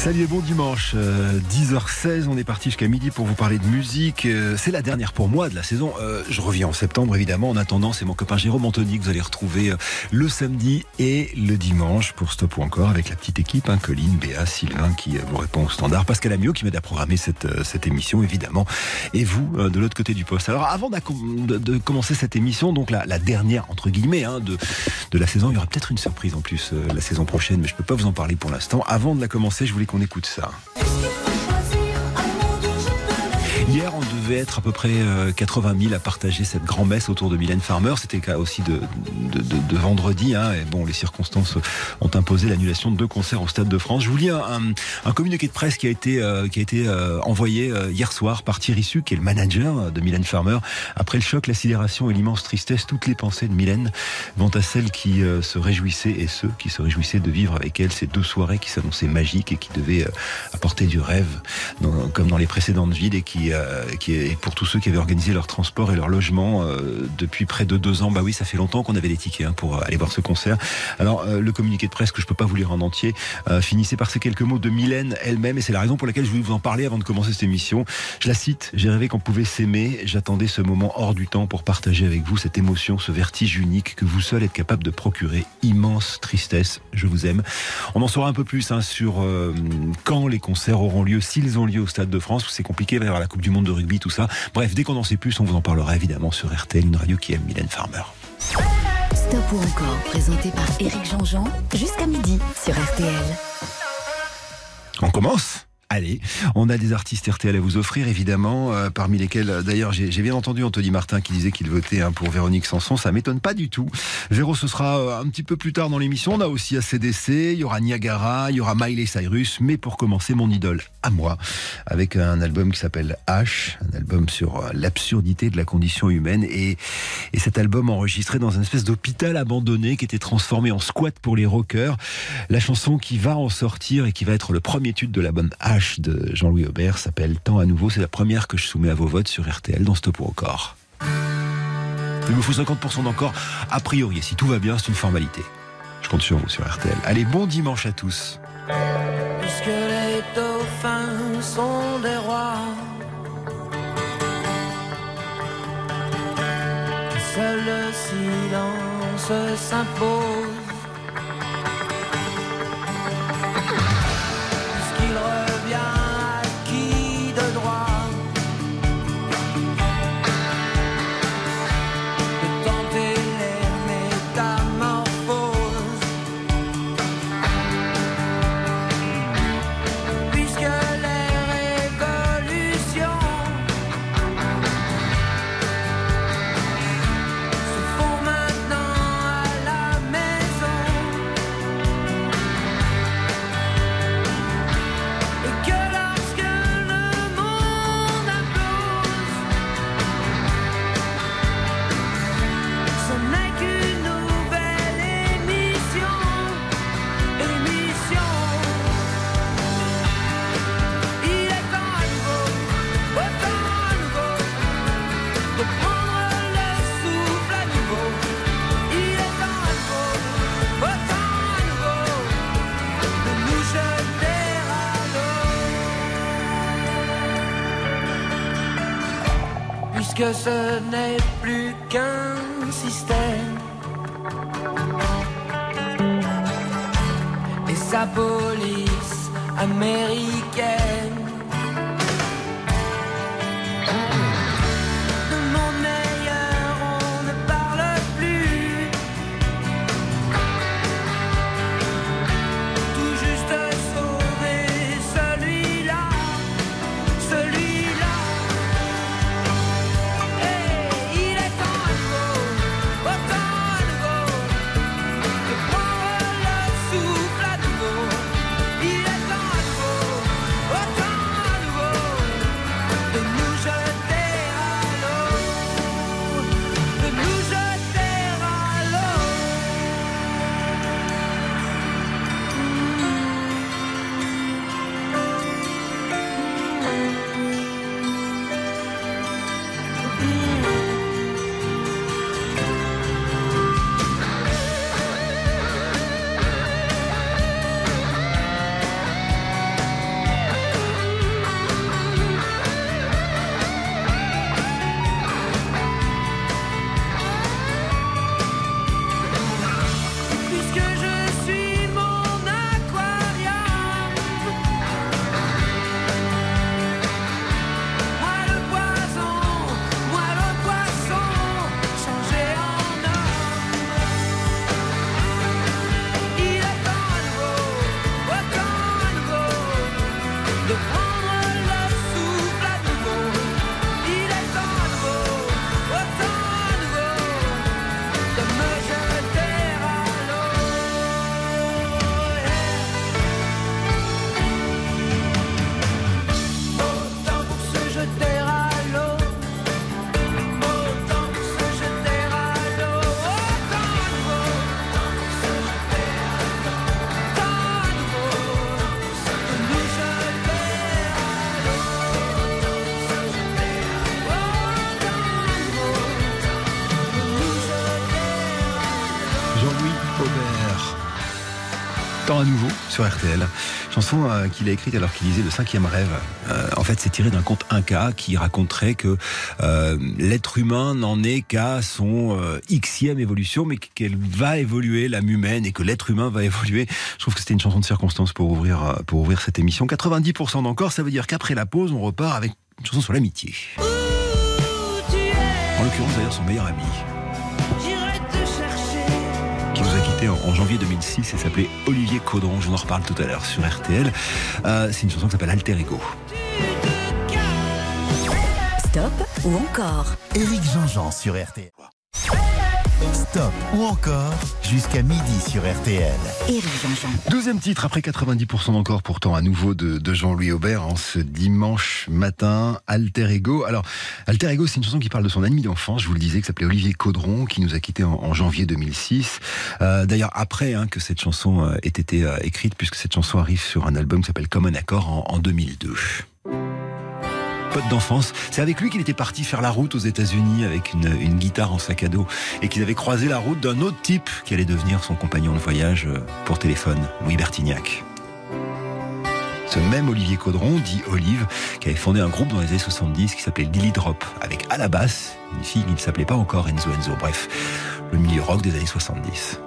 Salut et bon dimanche, 10h16, euh, on est parti jusqu'à midi pour vous parler de musique. Euh, c'est la dernière pour moi de la saison. Euh, je reviens en septembre évidemment. En attendant, c'est mon copain Jérôme Anthony que vous allez retrouver le samedi et le dimanche pour Stop ou encore avec la petite équipe, hein, Colline, Béa, Sylvain qui vous répond au standard, Pascal Amiot qui m'aide à programmer cette, émission évidemment, et vous de l'autre côté du poste. Alors avant de, commencer cette émission, donc la, dernière entre guillemets hein, de, de la saison, il y aura peut-être une surprise en plus la saison prochaine, mais je peux pas vous en parler pour l'instant. Avant de la commencer, je voulais qu'on écoute ça. Hier, on devait être à peu près 80 euh, 000 à partager cette grand-messe autour de Mylène Farmer. C'était le cas aussi de, de, vendredi. Hein. Et bon, les circonstances ont imposé l'annulation de deux concerts au Stade de France. Je vous lis un, communiqué de presse qui a été, euh, qui a été euh, envoyé hier soir par Thierry Su, qui est le manager de Mylène Farmer. Après le choc, la sidération et l'immense tristesse, toutes les pensées de Mylène vont à celles qui se réjouissaient et ceux qui se réjouissaient de vivre avec elle ces deux soirées qui s'annonçaient magiques et qui devaient apporter du rêve, comme dans les précédentes villes et qui euh, qui est pour tous ceux qui avaient organisé leur transport et leur logement euh, depuis près de deux ans. Bah oui, ça fait longtemps qu'on avait des tickets hein, pour aller voir ce concert. Alors euh, le communiqué de presse que je peux pas vous lire en entier finissait par ces quelques mots de Mylène elle-même et c'est la raison pour laquelle je voulais vous en parler avant de commencer cette émission. Je la cite J'ai rêvé qu'on pouvait s'aimer. J'attendais ce moment hors du temps pour partager avec vous cette émotion, ce vertige unique que vous seul êtes capable de procurer. Immense tristesse. Je vous aime. On en saura un peu plus hein, sur quand les concerts auront lieu, s'ils ont lieu au Stade de France. C'est compliqué, avoir la Coupe du Monde de rugby, tout ça. Bref, dès qu'on en sait plus, on vous en parlera évidemment sur RTL, une radio qui aime Mylène Farmer. Stop ou encore, présenté par Éric Jean-Jean, jusqu'à midi sur RTL. On commence Allez, on a des artistes RTL à vous offrir, évidemment, euh, parmi lesquels, euh, d'ailleurs, j'ai bien entendu Anthony Martin qui disait qu'il votait hein, pour Véronique Sanson, ça m'étonne pas du tout. Véro, ce sera euh, un petit peu plus tard dans l'émission, on a aussi ACDC, il y aura Niagara, il y aura Miley Cyrus, mais pour commencer, mon idole à moi, avec un album qui s'appelle H, un album sur l'absurdité de la condition humaine, et, et cet album enregistré dans une espèce d'hôpital abandonné qui était transformé en squat pour les rockers, la chanson qui va en sortir et qui va être le premier tube de l'album H, de Jean-Louis Aubert s'appelle Temps à nouveau. C'est la première que je soumets à vos votes sur RTL dans Stop ou encore. Il me faut 50% d'encore. A priori, si tout va bien, c'est une formalité. Je compte sur vous sur RTL. Allez, bon dimanche à tous. Que ce n'est plus qu'un système. Et sa police américaine sur RTL. Chanson euh, qu'il a écrite alors qu'il lisait le cinquième rêve. Euh, en fait, c'est tiré d'un conte Inca qui raconterait que euh, l'être humain n'en est qu'à son xème évolution, mais qu'elle va évoluer, l'âme humaine, et que l'être humain va évoluer. Je trouve que c'était une chanson de circonstance pour ouvrir, pour ouvrir cette émission. 90% d'encore, ça veut dire qu'après la pause, on repart avec une chanson sur l'amitié. En l'occurrence, d'ailleurs, son meilleur ami nous a quitté en, en janvier 2006 et s'appelait Olivier Caudron. Je vous en reparle tout à l'heure sur RTL. Euh, c'est une chanson qui s'appelle Alter Ego. Stop ou encore? Éric Jean-Jean sur RTL. Stop ou encore jusqu'à midi sur RTL. Éric. Deuxième titre après 90% d'encore pourtant à nouveau de, de Jean-Louis Aubert en ce dimanche matin, Alter Ego. Alors Alter Ego c'est une chanson qui parle de son ami d'enfance, je vous le disais, qui s'appelait Olivier Caudron, qui nous a quittés en, en janvier 2006. Euh, D'ailleurs après hein, que cette chanson euh, ait été euh, écrite, puisque cette chanson arrive sur un album qui s'appelle Comme un accord en, en 2002 pote d'enfance. C'est avec lui qu'il était parti faire la route aux États-Unis avec une, une guitare en sac à dos et qu'ils avaient croisé la route d'un autre type qui allait devenir son compagnon de voyage euh, pour téléphone, Louis Bertignac. Ce même Olivier Caudron, dit Olive, qui avait fondé un groupe dans les années 70 qui s'appelait Lily Drop, avec à la basse une fille qui ne s'appelait pas encore Enzo Enzo. Bref, le milieu rock des années 70.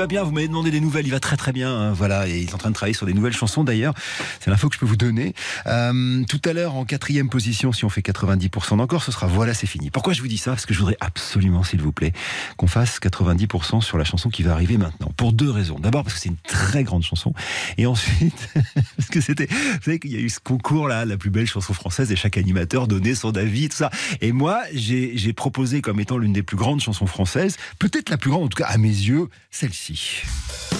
Va bien. Vous m'avez demandé des nouvelles. Il va très très bien. hein, voilà, et il est en train de travailler sur des nouvelles chansons d'ailleurs. C'est l'info que je peux vous donner. Euh, tout à l'heure, en quatrième position, si on fait 90% d'encore, ce sera voilà, c'est fini. Pourquoi je vous dis ça? Parce que je voudrais absolument, s'il vous plaît, qu'on fasse 90% sur la chanson qui va arriver maintenant. Pour deux raisons. D'abord parce que c'est une très grande chanson, et ensuite parce que c'était, vous savez qu'il y a eu ce concours là, la plus belle chanson française, et chaque animateur donnait son avis, tout ça. Et moi, j'ai proposé comme étant l'une des plus grandes chansons françaises, peut-être la plus grande, en tout cas à mes yeux, celle-ci.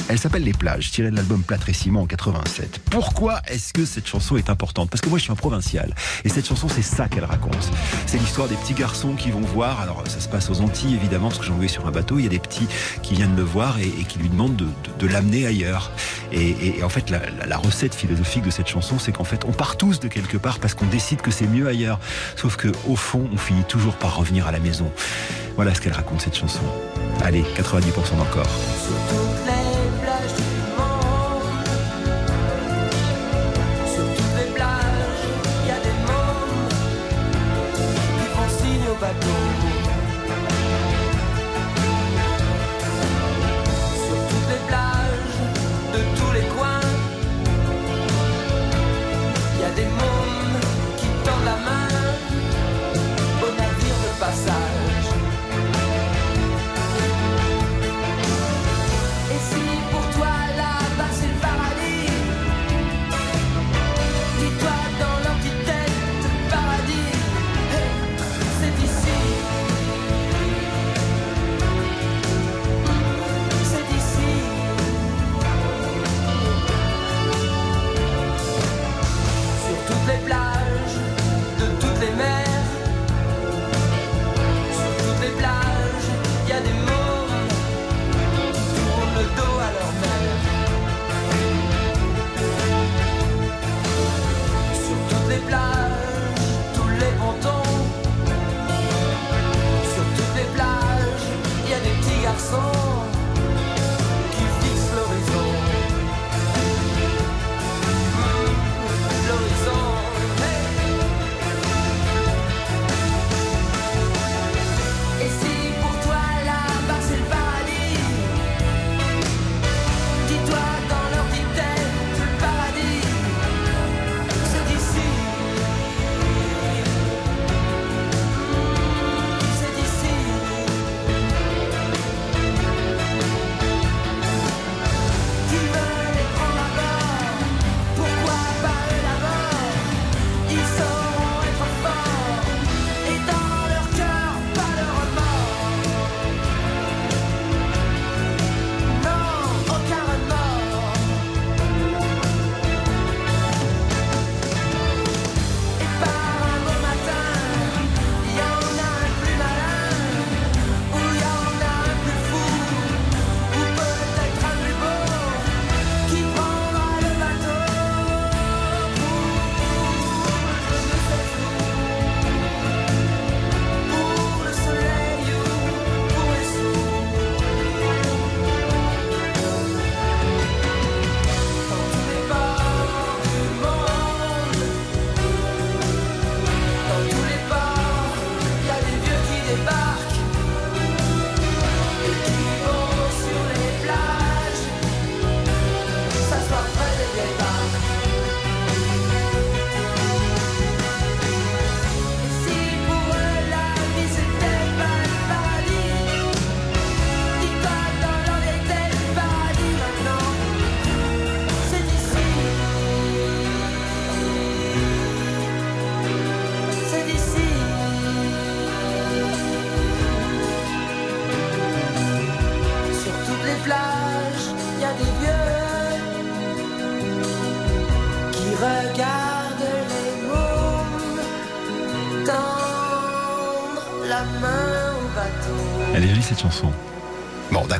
Elle s'appelle Les plages, tirée de l'album Plâtre et Ciment en 87. Pourquoi est-ce que cette chanson est importante? Parce que moi je suis un provincial et cette chanson c'est ça qu'elle raconte. C'est l'histoire des petits garçons qui vont voir, alors ça se passe aux Antilles évidemment parce que j'en vais sur un bateau, il y a des petits qui viennent le voir et, qui lui demandent de, l'amener ailleurs. Et, en fait la recette philosophique de cette chanson c'est qu'en fait on part tous de quelque part parce qu'on décide que c'est mieux ailleurs. Sauf que au fond on finit toujours par revenir à la maison. Voilà ce qu'elle raconte cette chanson. Allez, 90% d'encore.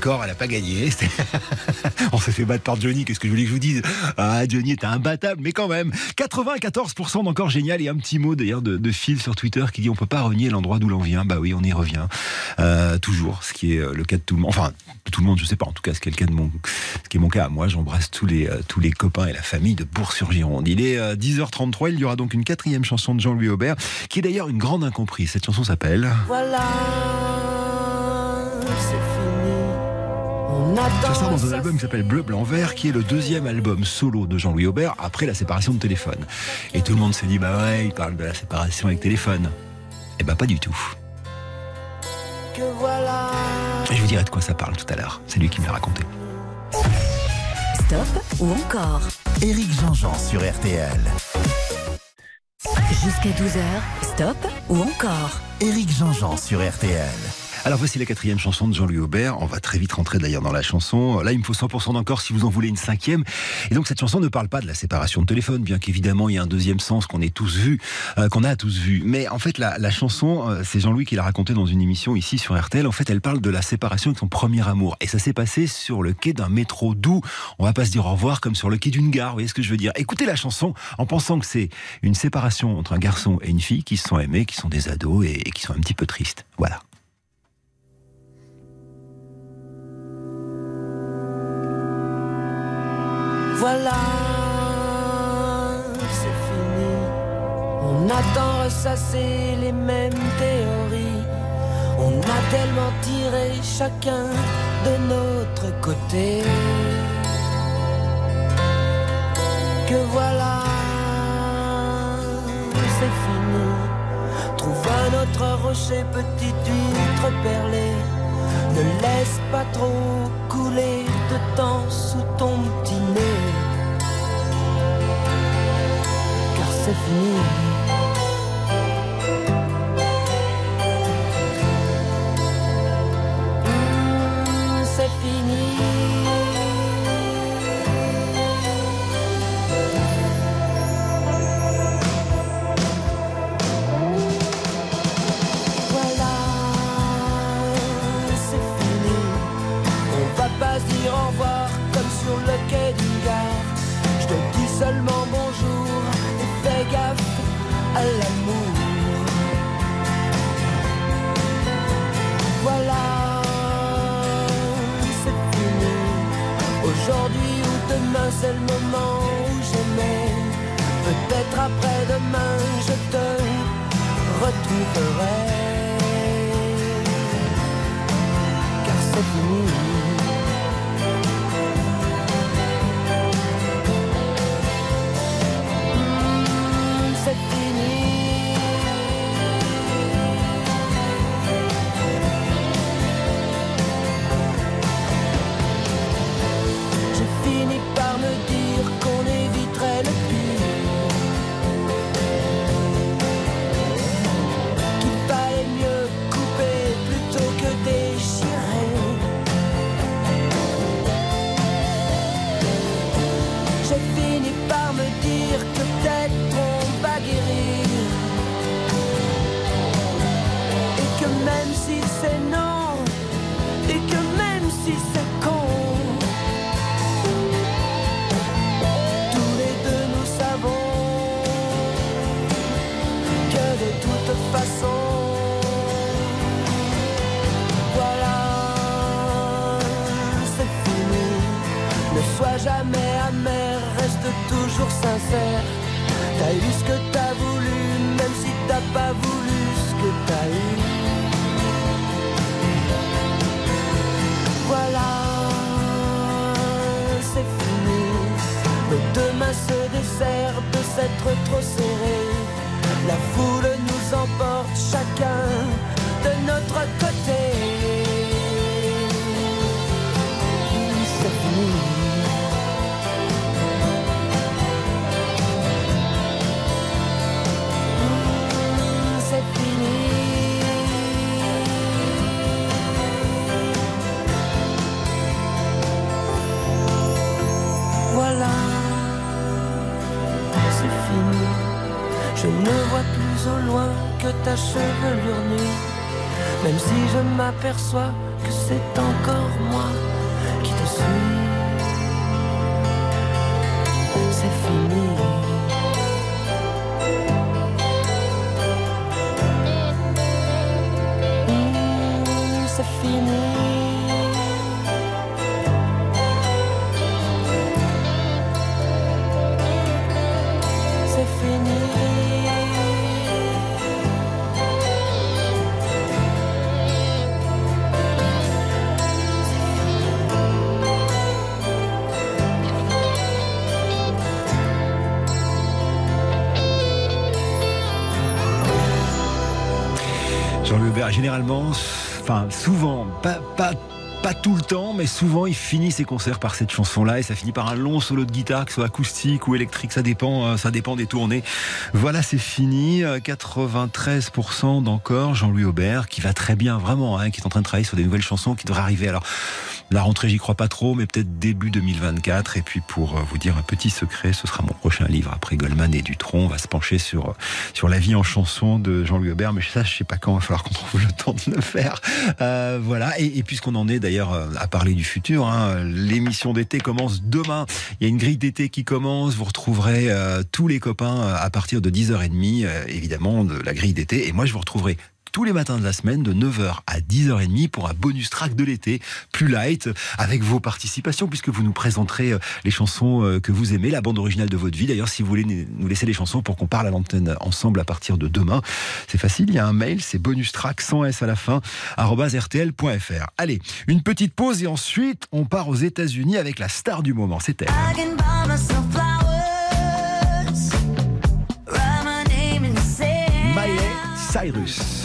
D'accord, elle a pas gagné. On s'est fait battre par Johnny. Qu'est-ce que je voulais que je vous dise? Ah, Johnny était imbattable, mais quand même. 94% d'encore génial. Et un petit mot d'ailleurs de, de Phil sur Twitter qui dit on peut pas renier l'endroit d'où l'on vient. Bah oui, on y revient. Euh, toujours. Ce qui est euh, le cas de tout le monde. Enfin, tout le monde, je sais pas. En tout cas, ce qui est le cas de mon, ce est mon cas. Moi, j'embrasse tous les, euh, tous les copains et la famille de Bourg-sur-Gironde. Il est euh, 10h33. Il y aura donc une quatrième chanson de Jean-Louis Aubert, qui est d'ailleurs une grande incomprise. Cette chanson s'appelle. Voilà, c'est fini. On Ça sort dans un album qui s'appelle Bleu, Blanc, Vert, qui est le deuxième album solo de Jean-Louis Aubert après la séparation de Téléphone. Et tout le monde s'est dit, bah ouais, il parle de la séparation avec Téléphone. Eh ben pas du tout. que voilà. Et je vous dirai de quoi ça parle tout à l'heure. C'est lui qui me l'a raconté. Stop ou encore Éric Jean-Jean sur RTL. Jusqu'à 12h, stop ou encore Éric Jean-Jean sur RTL. Alors voici la quatrième chanson de Jean-Louis Aubert. On va très vite rentrer d'ailleurs dans la chanson. Là, il me faut 100% d'encore si vous en voulez une cinquième. Et donc cette chanson ne parle pas de la séparation de téléphone, bien qu'évidemment il y a un deuxième sens qu'on ait tous vu, euh, qu'on a tous vu. Mais en fait, la, la chanson, euh, c'est Jean-Louis qui l'a raconté dans une émission ici sur RTL. En fait, elle parle de la séparation avec son premier amour. Et ça s'est passé sur le quai d'un métro doux. On va pas se dire au revoir comme sur le quai d'une gare. Vous voyez ce que je veux dire Écoutez la chanson en pensant que c'est une séparation entre un garçon et une fille qui se sont aimés, qui sont des ados et- et qui sont un petit peu tristes. Voilà. Voilà, c'est fini. On attend ressasser les mêmes théories. On a tellement tiré chacun de notre côté. Que voilà, c'est fini. Trouve un autre rocher, petite huître perlée. Ne laisse pas trop couler de temps sous ton petit nez. Ooh. Ta chevelure nue. Même si je m'aperçois que c'est encore moi qui te suis. C'est fini. Généralement, enfin souvent, pas, pas pas tout le temps, mais souvent il finit ses concerts par cette chanson-là et ça finit par un long solo de guitare, que ce soit acoustique ou électrique, ça dépend, euh, ça dépend des tournées. Voilà, c'est fini. 93% d'encore Jean-Louis Aubert qui va très bien, vraiment, hein, qui est en train de travailler sur des nouvelles chansons qui devraient arriver. Alors la rentrée, j'y crois pas trop, mais peut-être début 2024. Et puis pour euh, vous dire un petit secret, ce sera mon prochain livre après Goldman et Dutron. On va se pencher sur sur la vie en chanson de Jean-Louis Aubert, mais ça, je sais pas quand. Il va falloir qu'on trouve le temps de le faire. Euh, voilà. Et, puisqu'on en est d'ailleurs euh, à parler du futur, hein, l'émission d'été commence demain. Il y a une grille d'été qui commence. Vous retrouverez euh, tous les copains à partir de 10h30, euh, évidemment, de la grille d'été. Et moi, je vous retrouverai tous les matins de la semaine de 9h à 10h30 pour un bonus track de l'été, plus light, avec vos participations, puisque vous nous présenterez euh, les chansons euh, que vous aimez, la bande originale de votre vie. D'ailleurs, si vous voulez nous laisser les chansons pour qu'on parle à l'antenne ensemble à partir de demain, c'est facile, il y a un mail, c'est bonus track sans S à la fin, rtl.fr. Allez, une petite pause et ensuite on part aux États-Unis avec la star du moment, c'est elle. I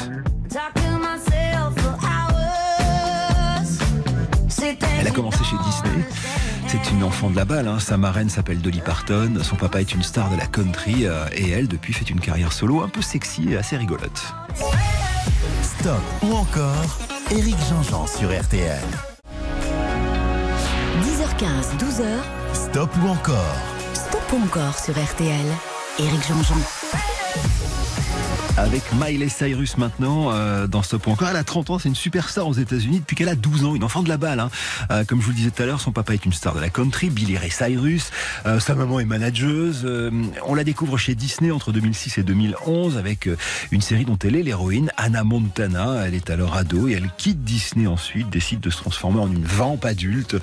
Elle a commencé chez Disney. C'est une enfant de la balle. Hein. Sa marraine s'appelle Dolly Parton. Son papa est une star de la country. euh, et elle, depuis, fait une carrière solo un peu sexy et assez rigolote. Stop ou encore Éric Jean-Jean sur RTL. 10h15, 12h, Stop ou encore? Stop ou encore sur RTL. Éric Jean-Jean. Avec Miley Cyrus maintenant euh, dans Stop ou encore. Elle a 30 ans, c'est une superstar aux États-Unis depuis qu'elle a 12 ans, une enfant de la balle. hein. Euh, comme je vous le disais tout à l'heure, son papa est une star de la country, Billy Ray Cyrus. Euh, sa maman est manageuse. Euh, on la découvre chez Disney entre 2006 et 2011 avec euh, une série dont elle est l'héroïne, Anna Montana. Elle est alors ado et elle quitte Disney ensuite, décide de se transformer en une vampe adulte.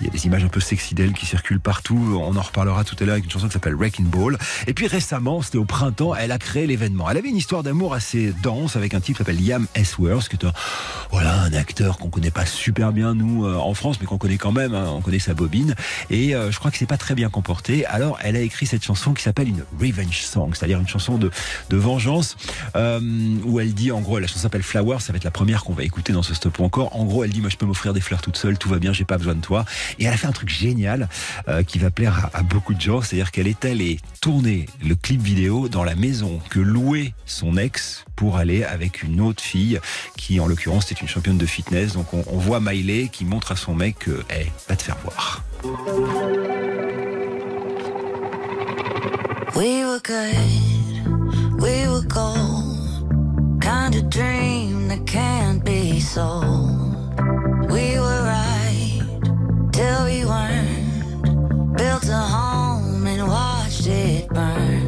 Il y a des images un peu sexy d'elle qui circulent partout. On en reparlera tout à l'heure avec une chanson qui s'appelle Wrecking Ball. Et puis récemment, c'était au printemps, elle a créé l'événement. Elle avait une histoire d'amour assez dense avec un type qui s'appelle Liam Hemsworth, qui est un, voilà, un acteur qu'on connaît pas super bien nous euh, en France, mais qu'on connaît quand même. hein. on connaît sa bobine. Et euh, je crois que c'est pas très bien comporté. Alors, elle a écrit cette chanson qui s'appelle une revenge song, c'est-à-dire une chanson de, de vengeance, euh, où elle dit, en gros, la chanson s'appelle Flower. Ça va être la première qu'on va écouter dans ce stop ou encore. En gros, elle dit, moi, je peux m'offrir des fleurs toute seule, tout va bien, j'ai pas besoin de toi. Et elle a fait un truc génial qui va plaire à, à beaucoup de gens, c'est-à-dire qu'elle est allée tourner le clip vidéo dans la maison que louait son ex pour aller avec une autre fille qui, en l'occurrence, est une championne de fitness. Donc, on, on voit Miley qui montre à son mec que, hey, va te faire voir. We were good, we were gold. Kind of dream that can't be sold. We were right till we weren't. Built a home and watched it burn.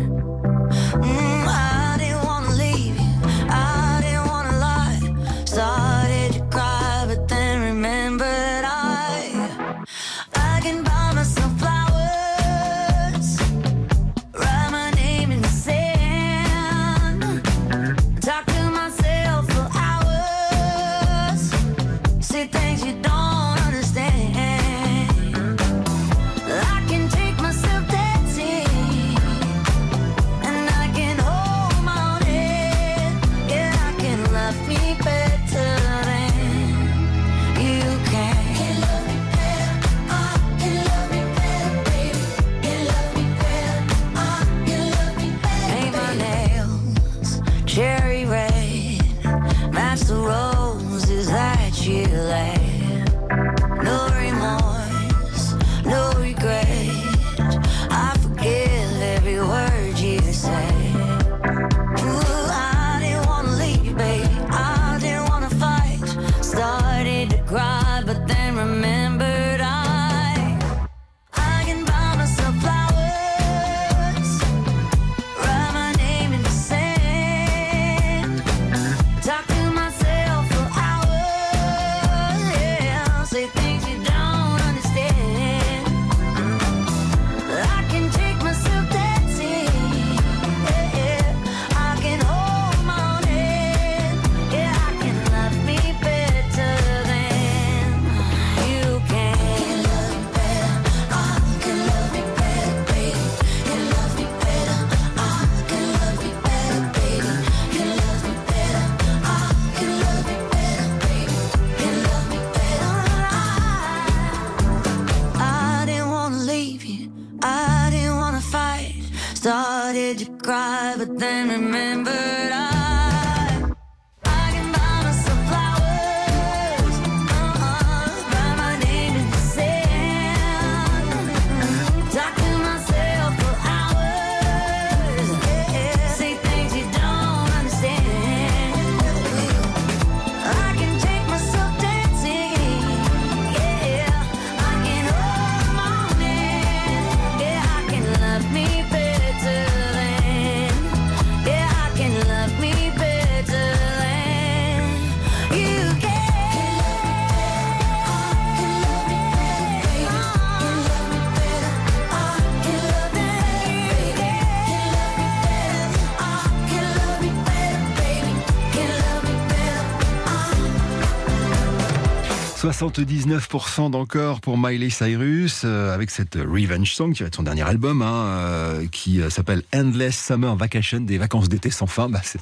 79% d'encore pour Miley Cyrus euh, avec cette Revenge Song qui va être son dernier album hein, euh, qui euh, s'appelle Endless Summer Vacation, des vacances d'été sans fin. Bah, c'est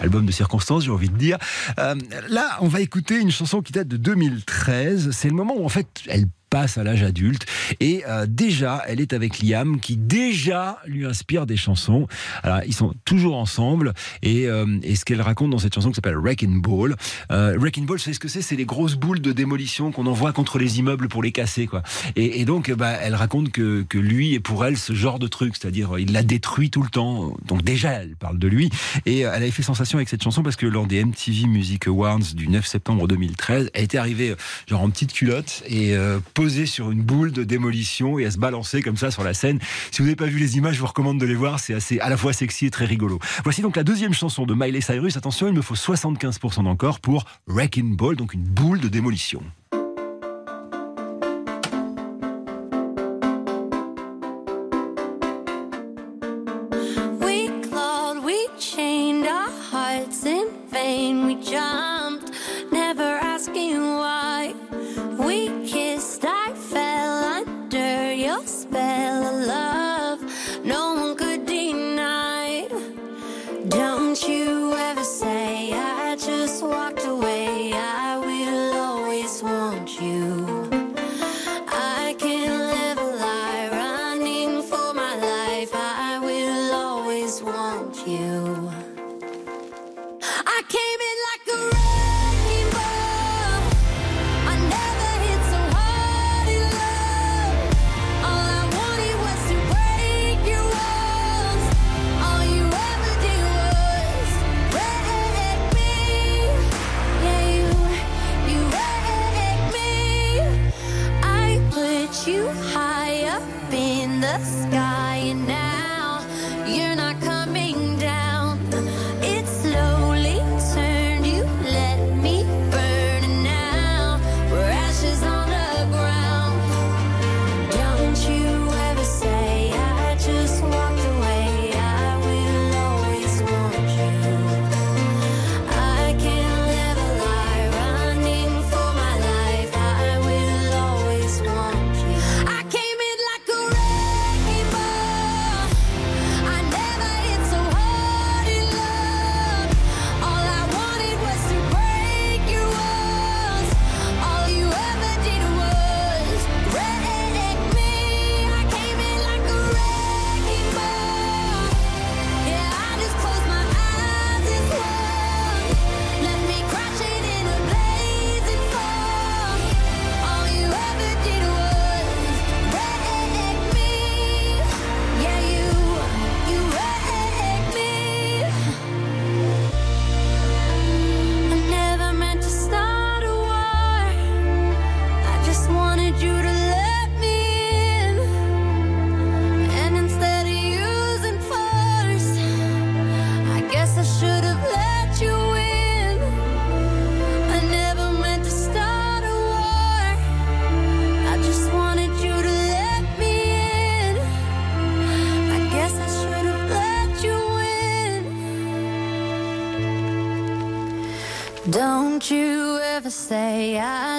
album de circonstances, j'ai envie de dire. Là, on va écouter une chanson qui date de 2013. C'est le moment où en fait elle à l'âge adulte et euh, déjà elle est avec Liam qui déjà lui inspire des chansons. Alors ils sont toujours ensemble et, euh, et ce qu'elle raconte dans cette chanson qui s'appelle Wrecking Ball. Euh, Wrecking Ball, c'est ce que c'est C'est les grosses boules de démolition qu'on envoie contre les immeubles pour les casser quoi. Et, donc bah, elle raconte que, que lui est pour elle ce genre de truc, c'est-à-dire il la détruit tout le temps. Donc déjà elle parle de lui et euh, elle avait fait sensation avec cette chanson parce que lors des MTV Music Awards du 9 septembre 2013, elle était arrivée euh, genre en petite culotte et euh, sur une boule de démolition et à se balancer comme ça sur la scène. Si vous n'avez pas vu les images, je vous recommande de les voir. C'est assez à la fois sexy et très rigolo. Voici donc la deuxième chanson de Miley Cyrus. Attention, il me faut 75% d'encore pour Wrecking Ball, donc une boule de démolition.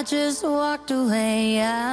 Just walked away. I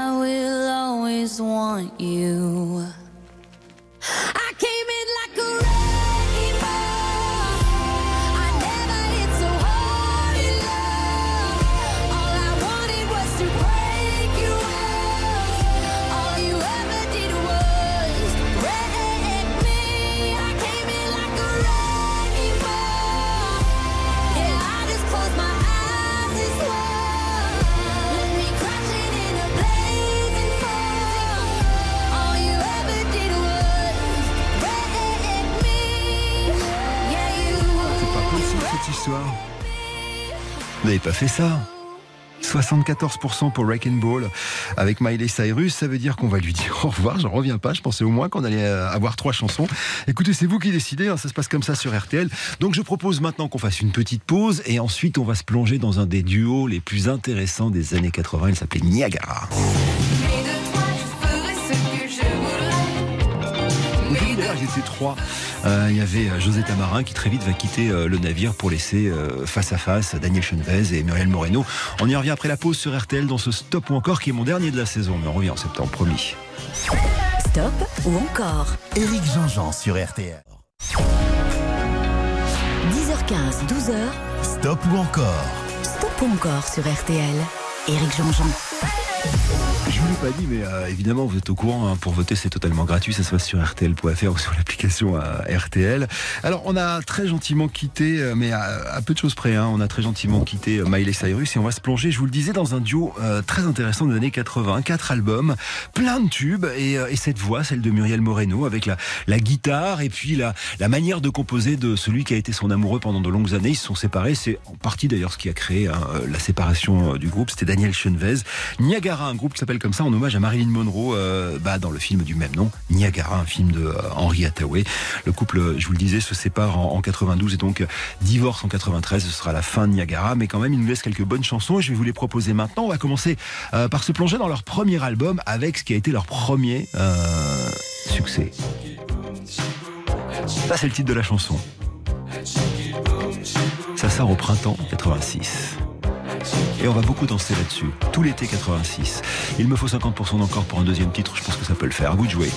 fait ça 74% pour Wreck and Ball avec Miley Cyrus, ça veut dire qu'on va lui dire au revoir. J'en reviens pas. Je pensais au moins qu'on allait euh, avoir trois chansons. Écoutez, c'est vous qui décidez. hein, ça se passe comme ça sur RTL. Donc je propose maintenant qu'on fasse une petite pause et ensuite on va se plonger dans un des duos les plus intéressants des années 80. Il s'appelait Niagara. D'ailleurs, trois. Euh, il y avait euh, José Tamarin qui très vite va quitter euh, le navire pour laisser euh, face à face Daniel Chenvez et Muriel Moreno. On y revient après la pause sur RTL dans ce stop ou encore qui est mon dernier de la saison. Mais on revient en septembre, promis. Stop ou encore Éric Jean-Jean sur RTL. 10h15, 12h, Stop ou encore Stop ou encore sur RTL. Éric Jean-Jean. Je vous l'ai pas dit, mais euh, évidemment, vous êtes au courant. hein, pour voter, c'est totalement gratuit. Ça se passe sur RTL.fr ou sur l'application euh, RTL. Alors, on a très gentiment quitté, euh, mais à, peu de choses près, hein, on a très gentiment quitté euh, Miley Cyrus et on va se plonger, je vous le disais, dans un duo euh, très intéressant des années 80. Quatre albums, plein de tubes et, et cette voix, celle de Muriel Moreno, avec la, la guitare et puis la, la manière de composer de celui qui a été son amoureux pendant de longues années. Ils se sont séparés. C'est en partie d'ailleurs ce qui a créé hein, la séparation du groupe. C'était Daniel Chenvez. Niagara, un groupe qui s'appelle comme ça en hommage à Marilyn Monroe euh, bah, dans le film du même nom. Niagara, un film de euh, Henry Hathaway. Le couple, euh, je vous le disais, se sépare en, en 92 et donc divorce en 93. Ce sera la fin de Niagara. Mais quand même, il nous laisse quelques bonnes chansons et je vais vous les proposer maintenant. On va commencer par se plonger dans leur premier album avec ce qui a été leur premier succès. Ça, c'est le titre de la chanson. Ça sort au printemps 86. Et on va beaucoup danser là-dessus, tout l'été 86. Il me faut 50% d'encore pour un deuxième titre, je pense que ça peut le faire. À vous de jouer.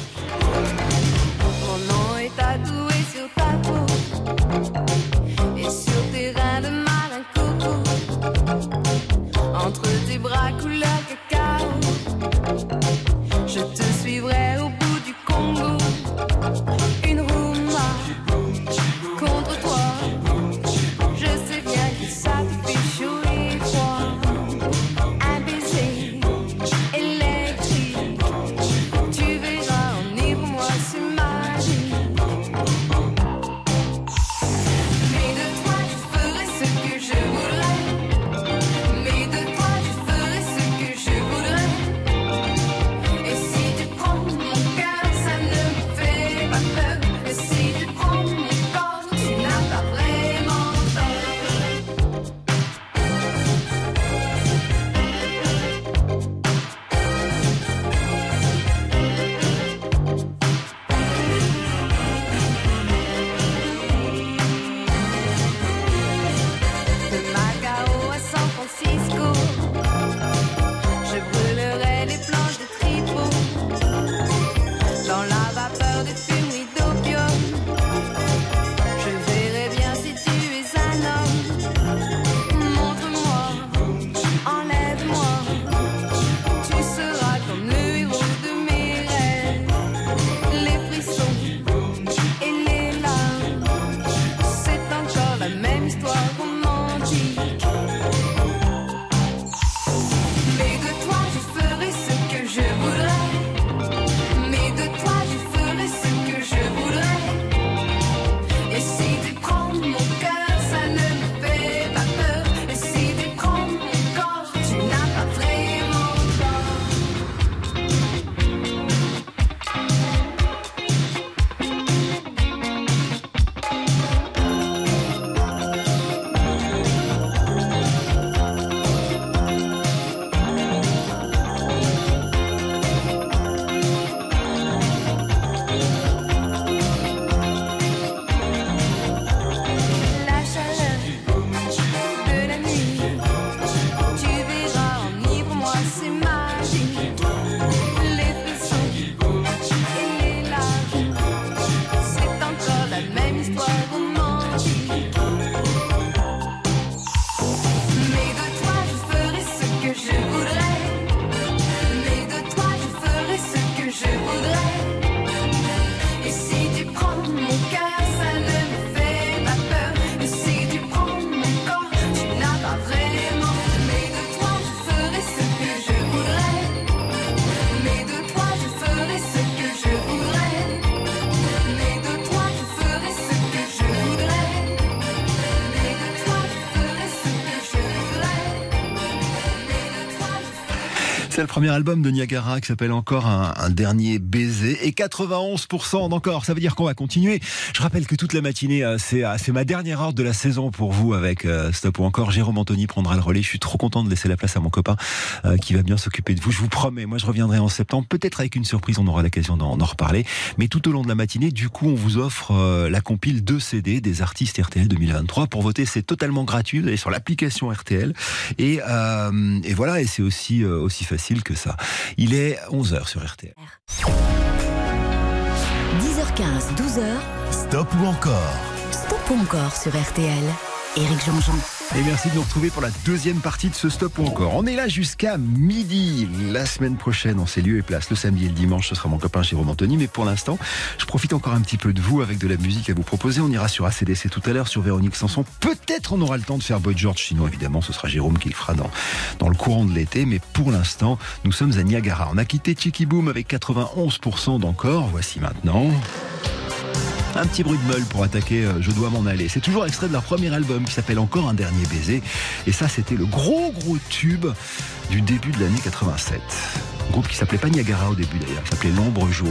Premier album de Niagara qui s'appelle encore un, un dernier baiser et 91% d'encore. Ça veut dire qu'on va continuer. Je rappelle que toute la matinée, euh, c'est euh, c'est ma dernière heure de la saison pour vous avec euh, Stop ou encore. Jérôme Anthony prendra le relais. Je suis trop content de laisser la place à mon copain qui va bien s'occuper de vous. Je vous promets. Moi, je reviendrai en septembre, peut-être avec une surprise. On aura l'occasion d'en reparler. Mais tout au long de la matinée, du coup, on vous offre la compile 2 CD des artistes RTL 2023. Pour voter, c'est totalement gratuit. Vous allez sur l'application RTL et, et voilà. Et c'est aussi aussi facile que ça. Il est 11h sur RTL. 10h15, 12h, Stop ou encore? Stop ou encore sur RTL. Éric Jean-Jean. Et merci de nous retrouver pour la deuxième partie de ce stop ou encore. On est là jusqu'à midi. La semaine prochaine, on sait lieu et place. Le samedi et le dimanche, ce sera mon copain Jérôme Anthony. Mais pour l'instant, je profite encore un petit peu de vous avec de la musique à vous proposer. On ira sur ACDC tout à l'heure, sur Véronique Sanson. Peut-être on aura le temps de faire Boy George. Sinon, évidemment, ce sera Jérôme qui le fera dans, dans le courant de l'été. Mais pour l'instant, nous sommes à Niagara. On a quitté Chicky Boom avec 91% d'encore. Voici maintenant. Un petit bruit de meule pour attaquer euh, Je dois m'en aller. C'est toujours extrait de leur premier album qui s'appelle Encore un dernier baiser. Et ça, c'était le gros gros tube du début de l'année 87. Un groupe qui s'appelait pas Niagara au début d'ailleurs, il s'appelait L'ombre jaune.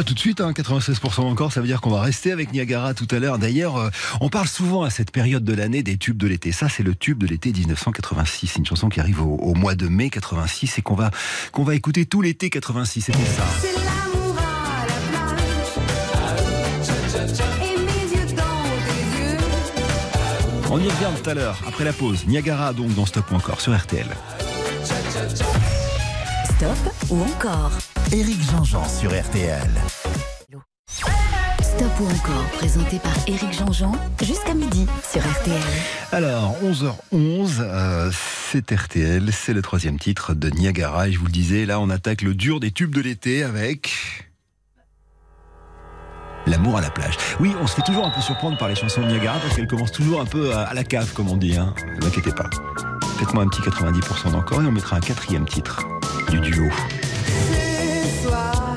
Pas tout de suite, hein, 96% encore, ça veut dire qu'on va rester avec Niagara tout à l'heure. D'ailleurs, euh, on parle souvent à cette période de l'année des tubes de l'été. Ça, c'est le tube de l'été 1986. C'est une chanson qui arrive au, au mois de mai 86 et qu'on va qu'on va écouter tout l'été 86. C'était ça. On y revient tout à l'heure, après la pause. Niagara donc dans Stop ou encore sur RTL. Stop ou encore? Éric Jean-Jean sur RTL. Stop ou encore, présenté par Éric Jean-Jean, jusqu'à midi sur RTL. Alors, 11h11, euh, c'est RTL, c'est le troisième titre de Niagara. Et je vous le disais, là, on attaque le dur des tubes de l'été avec. L'amour à la plage. Oui, on se fait toujours un peu surprendre par les chansons de Niagara parce qu'elles commencent toujours un peu à, à la cave, comme on dit. Hein. Ne vous inquiétez pas. Faites-moi un petit 90% d'encore et on mettra un quatrième titre du duo. Ce soir,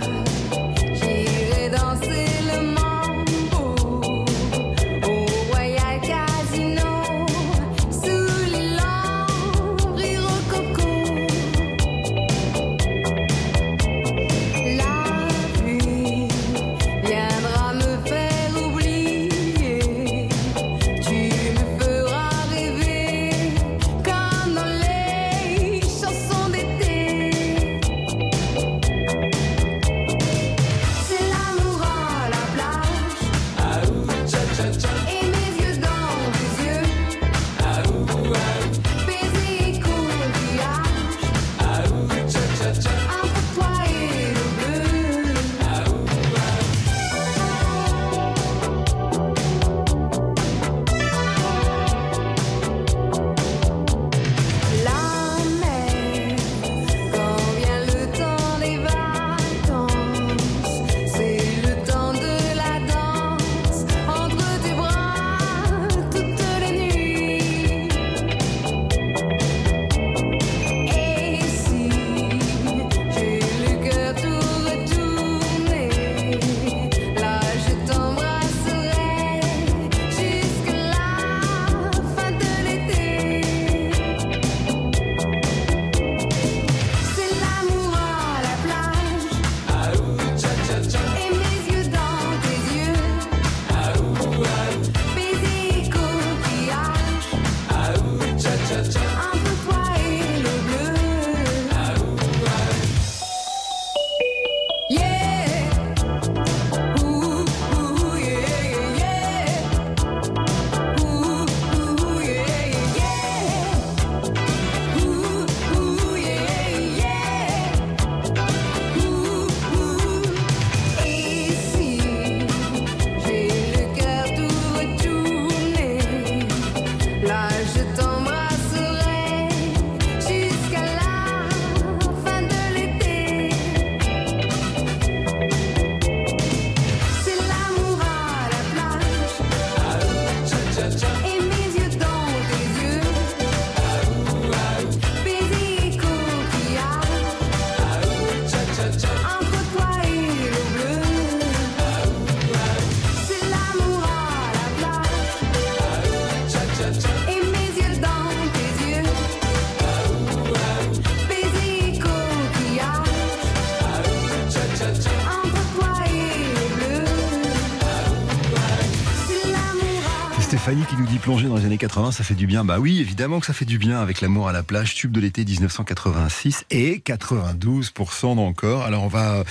Plonger dans les années 80, ça fait du bien. Bah oui, évidemment que ça fait du bien avec l'amour à la plage, tube de l'été 1986 et 92% d'encore. Alors on va,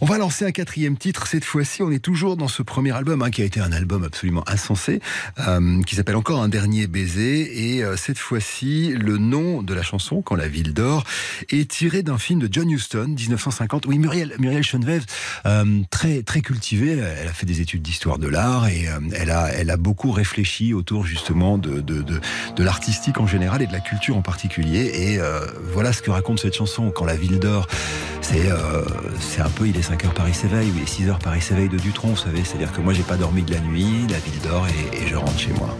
on va lancer un quatrième titre. Cette fois-ci, on est toujours dans ce premier album hein, qui a été un album absolument insensé, euh, qui s'appelle encore Un dernier baiser. Et euh, cette fois-ci, le nom de la chanson, Quand la ville dort, est tiré d'un film de John Huston, 1950. Oui, Muriel, Muriel euh, très très cultivée. Elle a fait des études d'histoire de l'art et euh, elle a, elle a beaucoup réfléchi autour justement de, de, de, de l'artistique en général et de la culture en particulier. Et euh, voilà ce que raconte cette chanson. Quand la ville dort, c'est euh, c'est un peu il est 5 heures Paris s'éveille ou il est 6 heures Paris s'éveille de Dutronc, vous savez. C'est-à-dire que moi j'ai pas dormi de la nuit, la ville dort et je rentre chez moi.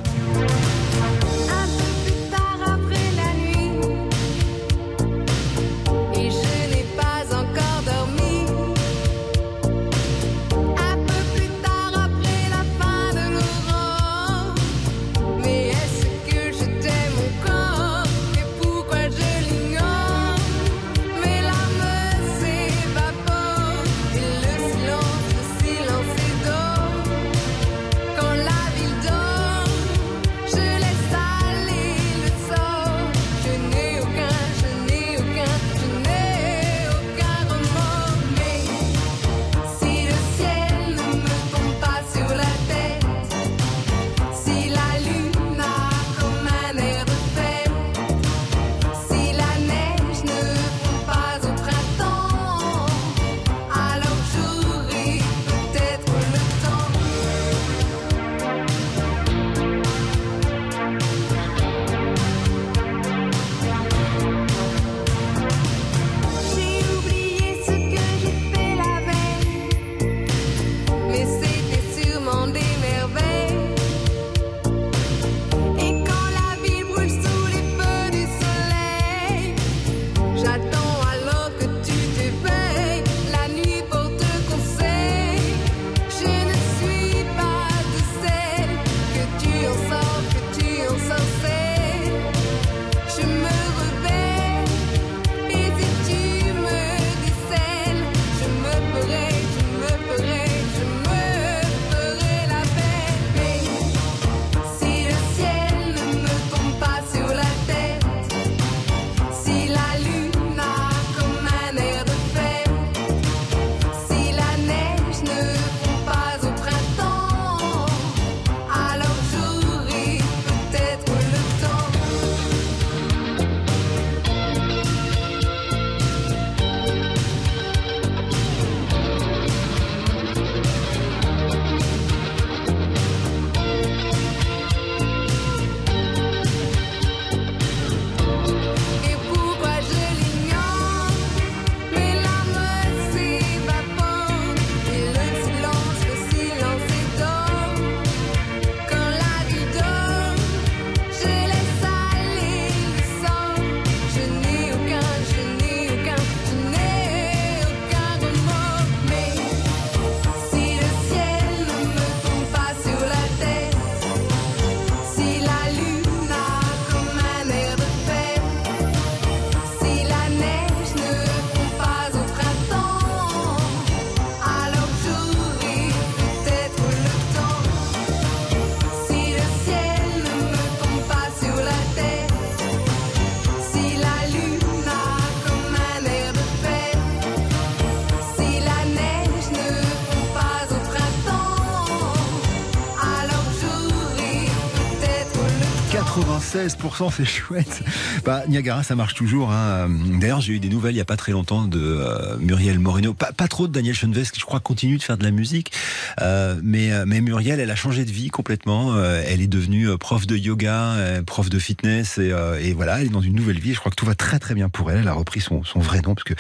96%, c'est chouette. Bah, Niagara, ça marche toujours. hein. D'ailleurs, j'ai eu des nouvelles il n'y a pas très longtemps de euh, Muriel Moreno. Pas, pas trop de Daniel Schoenves, qui je crois continue de faire de la musique. Euh, mais, euh, mais Muriel, elle a changé de vie complètement. Elle est devenue prof de yoga, prof de fitness. Et, voilà, elle est dans une nouvelle vie. Je crois que tout va très très bien pour elle. Elle a repris son, son vrai nom, parce que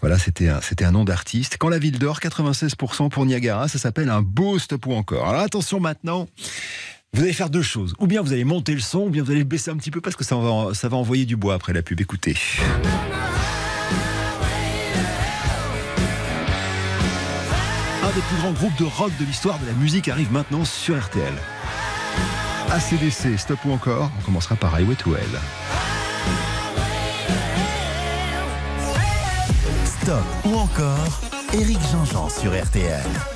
voilà, c'était un, un nom d'artiste. Quand la ville dort, 96% pour Niagara, ça s'appelle un beau stop ou encore. Alors attention maintenant. Vous allez faire deux choses. Ou bien vous allez monter le son, ou bien vous allez le baisser un petit peu parce que ça va, envoyer du bois après la pub. Écoutez. Un des plus grands groupes de rock de l'histoire de la musique arrive maintenant sur RTL. ACDC, stop ou encore On commencera par Highway to Hell. Stop ou encore Éric Jean-Jean sur RTL.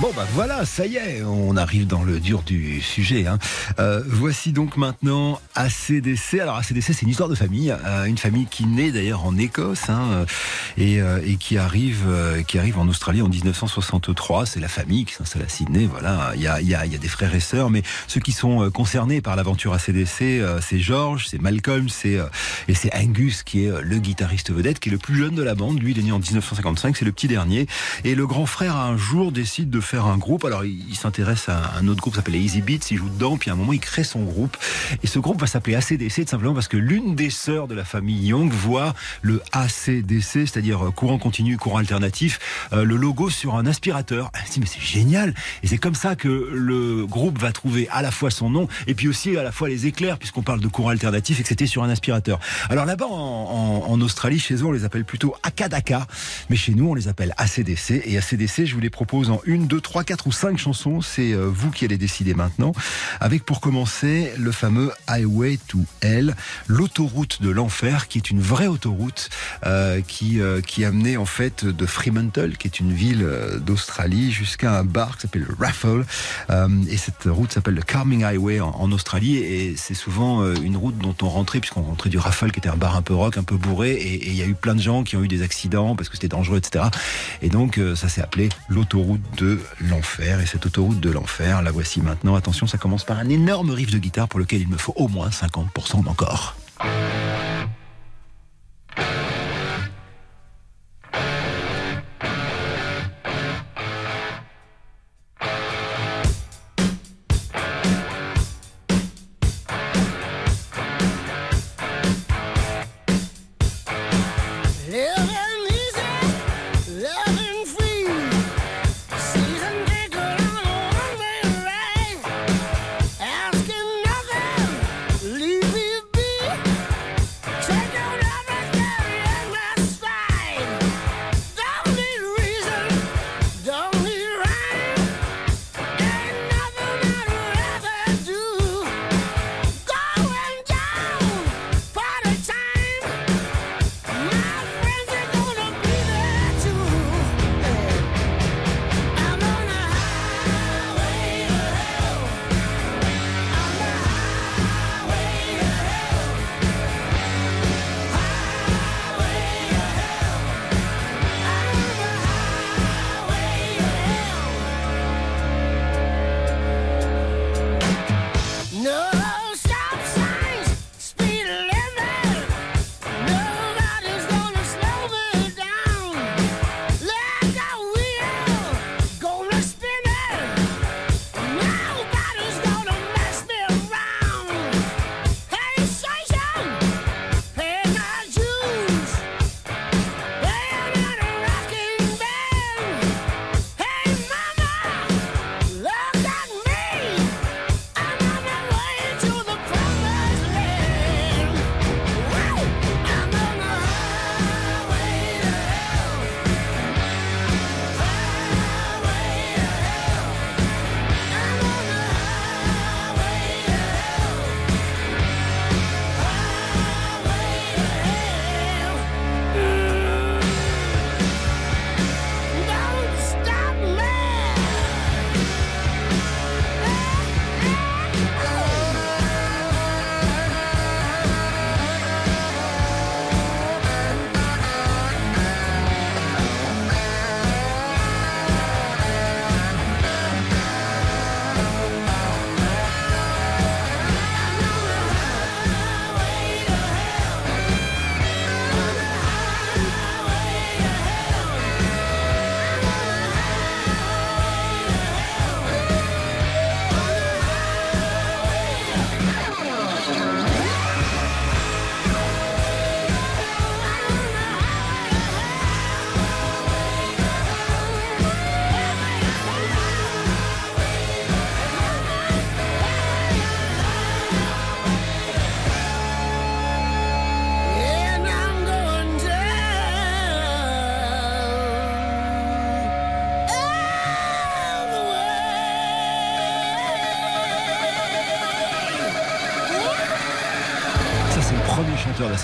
Bon bah voilà, ça y est, on arrive dans le dur du sujet. hein. Euh, voici donc maintenant ACDC. Alors ACDC, c'est une histoire de famille, euh, une famille qui naît d'ailleurs en Écosse hein, euh, et, qui arrive, qui arrive en Australie en 1963. C'est la famille qui s'installe à Sydney. Voilà, il y a, y, a, y a des frères et sœurs, mais ceux qui sont concernés par l'aventure ACDC, c'est George, c'est Malcolm, c'est et c'est Angus qui est le guitariste vedette, qui est le plus jeune de la bande. Lui, il est né en 1955, c'est le petit dernier. Et le grand frère un jour décide de faire un groupe. Alors il, s'intéresse à un autre groupe s'appelle Easy Beats, il joue dedans, puis à un moment il crée son groupe. Et ce groupe va s'appeler ACDC tout simplement parce que l'une des sœurs de la famille Young voit le ACDC, c'est-à-dire euh, courant continu, courant alternatif, euh, le logo sur un aspirateur. Elle dit mais c'est génial Et c'est comme ça que le groupe va trouver à la fois son nom et puis aussi à la fois les éclairs puisqu'on parle de courant alternatif et que c'était sur un aspirateur. Alors là-bas en- en Australie, chez eux on les appelle plutôt Akadaka, mais chez nous on les appelle ACDC. Et ACDC, je vous les propose en une, deux, trois, quatre ou cinq chansons. C'est euh, vous qui allez décider maintenant. Avec pour commencer le fameux Highway to Hell, l'autoroute de l'enfer, qui est une vraie autoroute euh, qui euh, qui amenait en fait de Fremantle, qui est une ville d'Australie, jusqu'à un bar qui s'appelle le Raffle. Et cette route s'appelle le Carming Highway en, en Australie. Et c'est souvent une route dont on rentrait, puisqu'on rentrait du Raffle, qui était un bar un peu rock, un peu bourré. Et il y a eu plein de gens qui ont eu des accidents parce que c'était dangereux, etc. Et donc ça s'est appelé l'autoroute de l'enfer. Et cette autoroute de l'enfer, la voici maintenant. Attention, ça commence par un énorme riff de guitare pour lequel il me faut au moins 50% d'encore.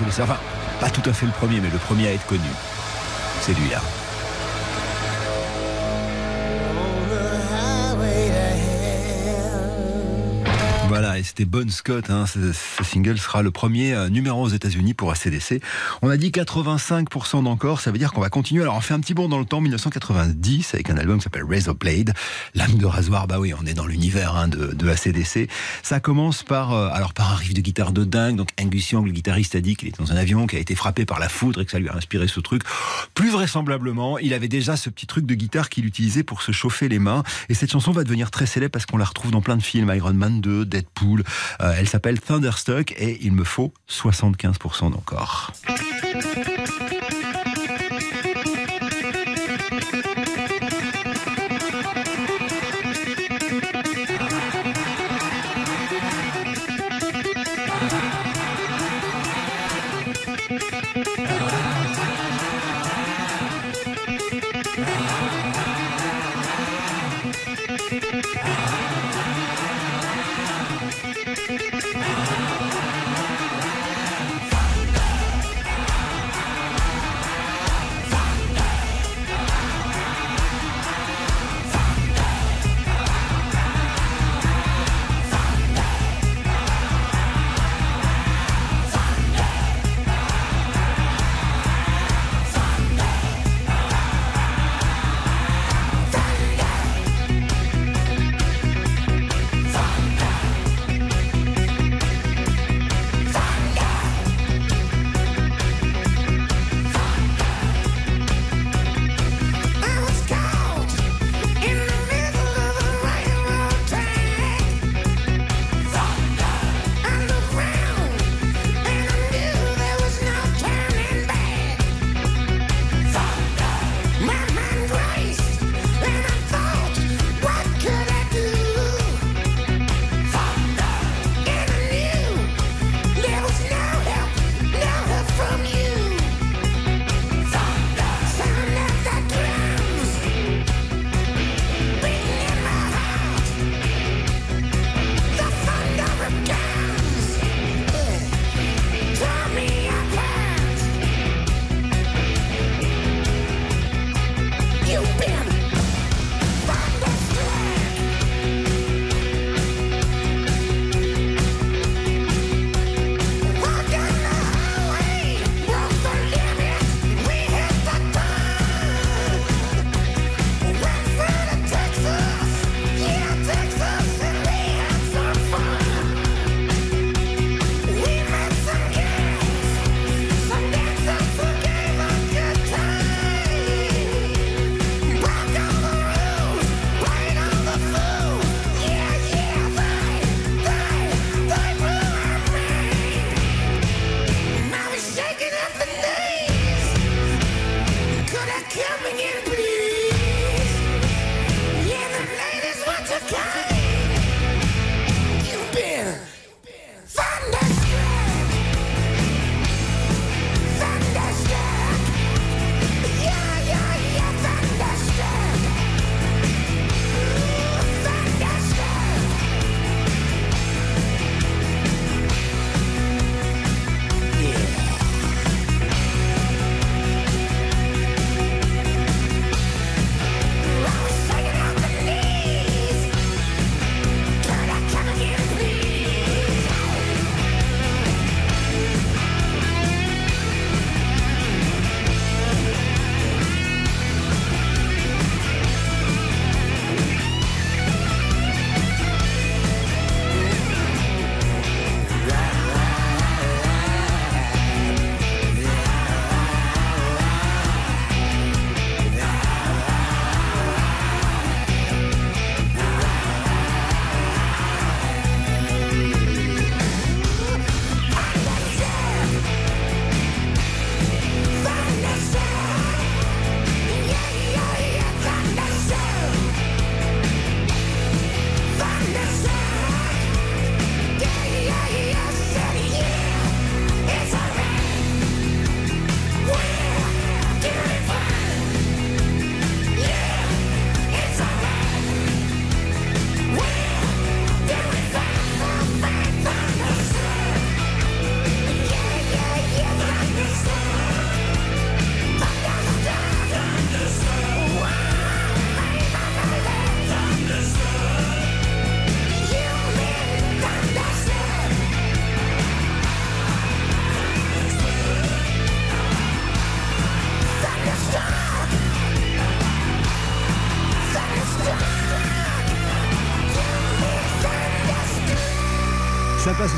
Enfin, pas tout à fait le premier, mais le premier à être connu. C'est lui là. C'était Bon Scott. Hein, ce, single sera le premier euh, numéro aux États-Unis pour ACDC. On a dit 85% d'encore, ça veut dire qu'on va continuer. Alors on fait un petit bond dans le temps, 1990, avec un album qui s'appelle Razor Blade, Lame de rasoir. Bah oui, on est dans l'univers hein, de, de ACDC. Ça commence par, euh, alors par un riff de guitare de dingue. Donc Angus Young, le guitariste, a dit qu'il était dans un avion qui a été frappé par la foudre et que ça lui a inspiré ce truc. Plus vraisemblablement, il avait déjà ce petit truc de guitare qu'il utilisait pour se chauffer les mains. Et cette chanson va devenir très célèbre parce qu'on la retrouve dans plein de films, Iron Man 2, Deadpool. Euh, elle s'appelle Thunderstruck et il me faut 75% d'encore.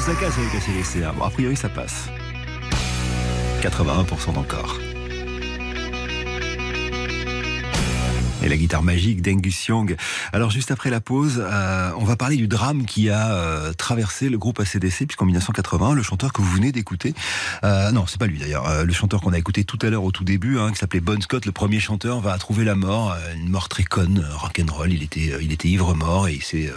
Avec ACDC. hein. Bon, a priori, ça passe. 81% d'encore. Et la guitare magique d'Angus Young. Alors juste après la pause, euh, on va parler du drame qui a euh, traversé le groupe ACDC, puisqu'en 1980, le chanteur que vous venez d'écouter, euh, non, c'est pas lui d'ailleurs, le chanteur qu'on a écouté tout à l'heure au tout début, hein, qui s'appelait Bon Scott, le premier chanteur, va trouver la mort, une mort très conne, rock'n'roll. Il était, il était ivre mort et il s'est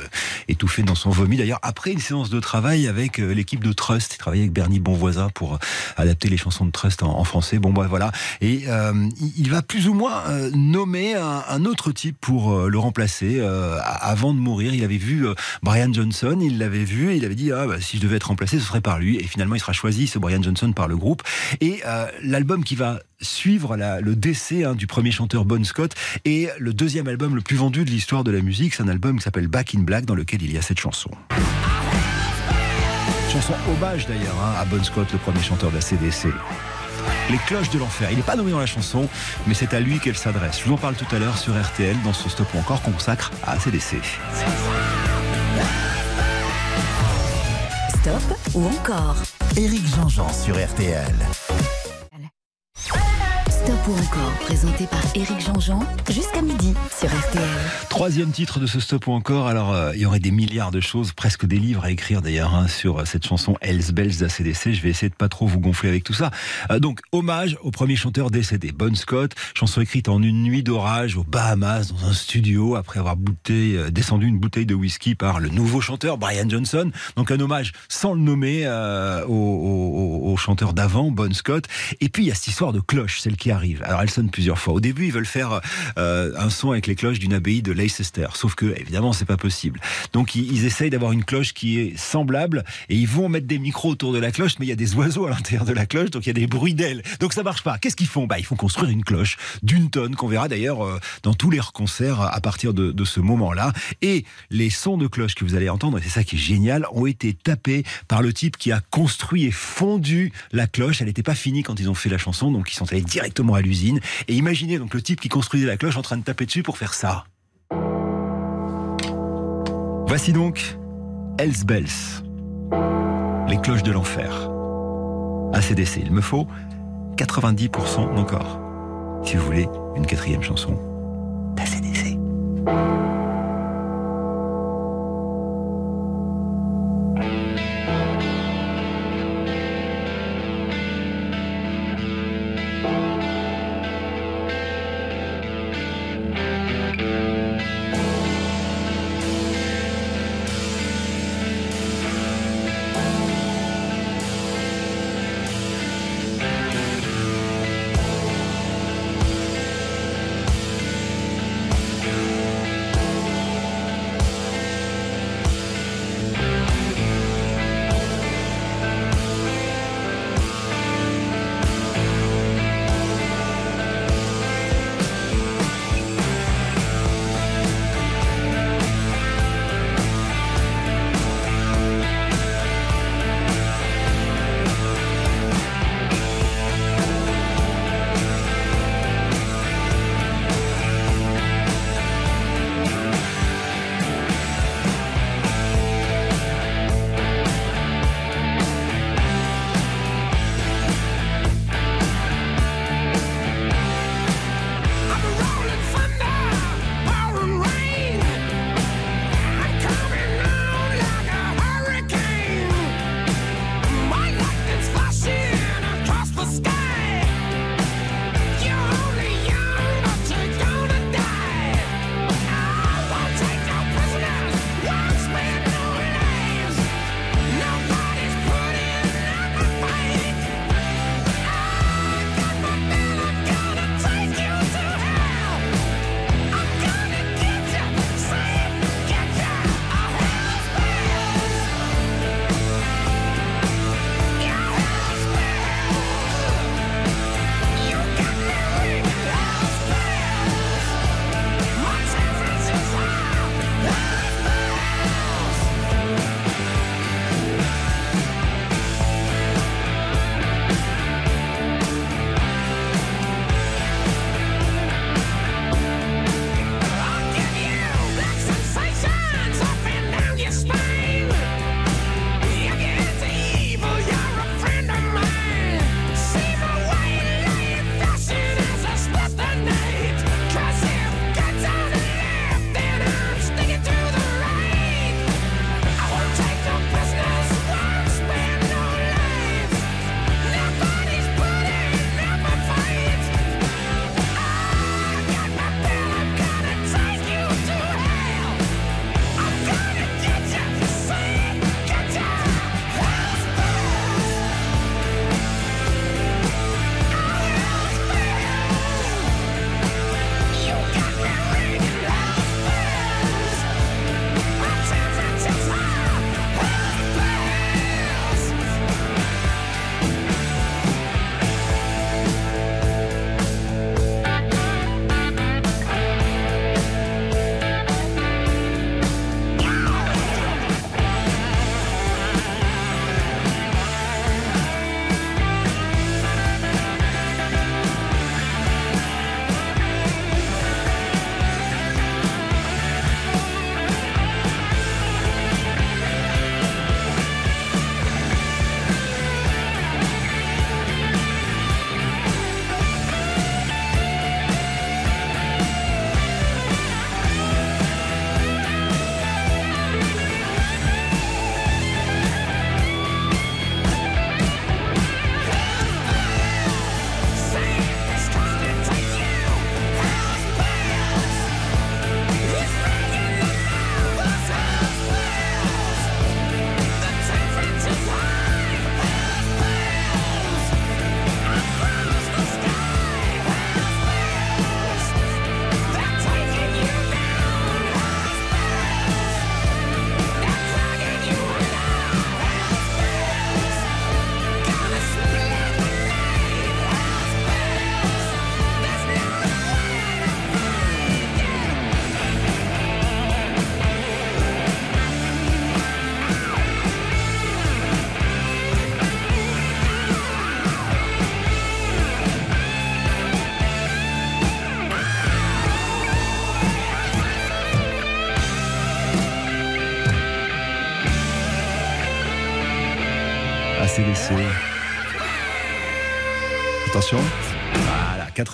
étouffé dans son vomi. D'ailleurs, après une séance de travail avec l'équipe de Trust, il travaillait avec Bernie Bonvoisin pour adapter les chansons de Trust en, français. Bon, bah voilà. Et il, va plus ou moins nommer un autre type pour euh, le remplacer. Euh, avant de mourir, il avait vu euh, Brian Johnson, il l'avait vu et il avait dit ah, bah, si je devais être remplacé, ce serait par lui. Et finalement, il sera choisi, ce Brian Johnson, par le groupe. Et l'album qui va suivre le décès hein, du premier chanteur Bon Scott est le deuxième album le plus vendu de l'histoire de la musique. C'est un album qui s'appelle Back in Black dans lequel il y a cette chanson. Chanson hommage d'ailleurs hein, à Bon Scott, le premier chanteur de la CDC. Les cloches de l'enfer. Il n'est pas nommé dans la chanson, mais c'est à lui qu'elle s'adresse. Je vous en parle tout à l'heure sur RTL dans ce stop ou encore qu'on consacre à ACDC. Stop ou encore Éric Jean-Jean sur RTL. Stop ou encore, présenté par Éric Jean-Jean, jusqu'à midi sur RTL. Troisième titre de ce stop ou encore. Alors, euh, il y aurait des milliards de choses, presque des livres à écrire d'ailleurs hein, sur euh, cette chanson Hells Bells d'ACDC. Je vais essayer de pas trop vous gonfler avec tout ça. Euh, donc, hommage au premier chanteur décédé, Bon Scott. Chanson écrite en une nuit d'orage aux Bahamas, dans un studio, après avoir euh, descendu une bouteille de whisky par le nouveau chanteur Brian Johnson. Donc, un hommage sans le nommer au, au- chanteur d'avant, Bon Scott. Et puis, il y a cette histoire de cloche, celle qui Alors, elle sonne plusieurs fois. Au début, ils veulent faire euh, un son avec les cloches d'une abbaye de Leicester. Sauf que, évidemment, c'est pas possible. Donc, ils, ils essayent d'avoir une cloche qui est semblable et ils vont mettre des micros autour de la cloche, mais il y a des oiseaux à l'intérieur de la cloche, donc il y a des bruits d'ailes. Donc, ça marche pas. Qu'est-ce qu'ils font? Bah, ils font construire une cloche d'une tonne qu'on verra d'ailleurs euh, dans tous les concerts à partir de, de ce moment-là. Et les sons de cloche que vous allez entendre, et c'est ça qui est génial, ont été tapés par le type qui a construit et fondu la cloche. Elle n'était pas finie quand ils ont fait la chanson, donc ils sont allés directement à l'usine. Et imaginez donc le type qui construisait la cloche en train de taper dessus pour faire ça. Voici donc Hells Bells, les cloches de l'enfer. ACDC, il me faut 90% d'encore. Si vous voulez une quatrième chanson d'ACDC.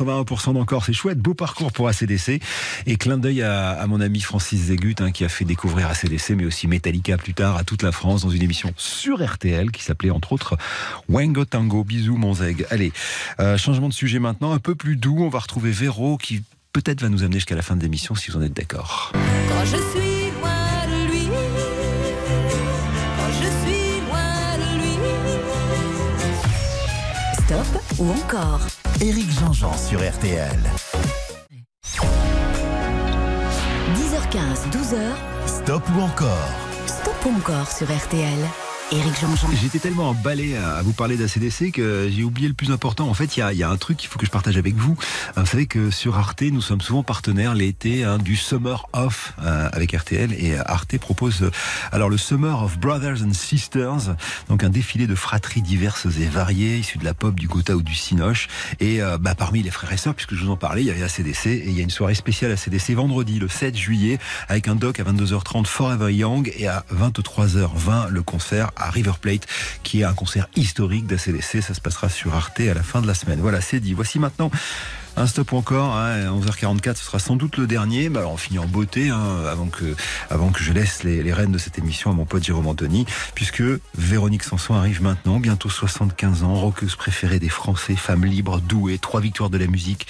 81% d'encore, c'est chouette, beau parcours pour ACDC. Et clin d'œil à, à mon ami Francis Zegut, hein, qui a fait découvrir ACDC, mais aussi Metallica plus tard à toute la France dans une émission sur RTL qui s'appelait entre autres Wango Tango. Bisous mon zeg. Allez, euh, changement de sujet maintenant, un peu plus doux. On va retrouver Véro qui peut-être va nous amener jusqu'à la fin de l'émission si vous en êtes d'accord. Quand je suis loin de lui, quand je suis loin de lui, Stop ou encore Éric Jean-Jean sur RTL. 10h15, 12h, Stop ou encore? Stop ou encore sur RTL. J'étais tellement emballé à vous parler d'ACDC que j'ai oublié le plus important. En fait, il y y a un truc qu'il faut que je partage avec vous. Euh, Vous savez que sur Arte, nous sommes souvent partenaires l'été hein, du Summer Off euh, avec RTL et Arte propose euh, alors le Summer of Brothers and Sisters, donc un défilé de fratries diverses et variées, issues de la pop, du Gotha ou du Cinoche. Et euh, bah, parmi les frères et sœurs, puisque je vous en parlais, il y avait ACDC et il y a une soirée spéciale ACDC vendredi, le 7 juillet, avec un doc à 22h30 Forever Young et à 23h20 le concert à River Plate, qui est un concert historique d'ACDC. Ça se passera sur Arte à la fin de la semaine. Voilà, c'est dit. Voici maintenant un stop encore, hein, 11h44, ce sera sans doute le dernier. Bah, alors on finit en beauté, hein, avant que, avant que je laisse les, les rênes de cette émission à mon pote Jérôme Anthony, puisque Véronique Sanson arrive maintenant, bientôt 75 ans, rockeuse préférée des Français, femme libre, douée, trois victoires de la musique,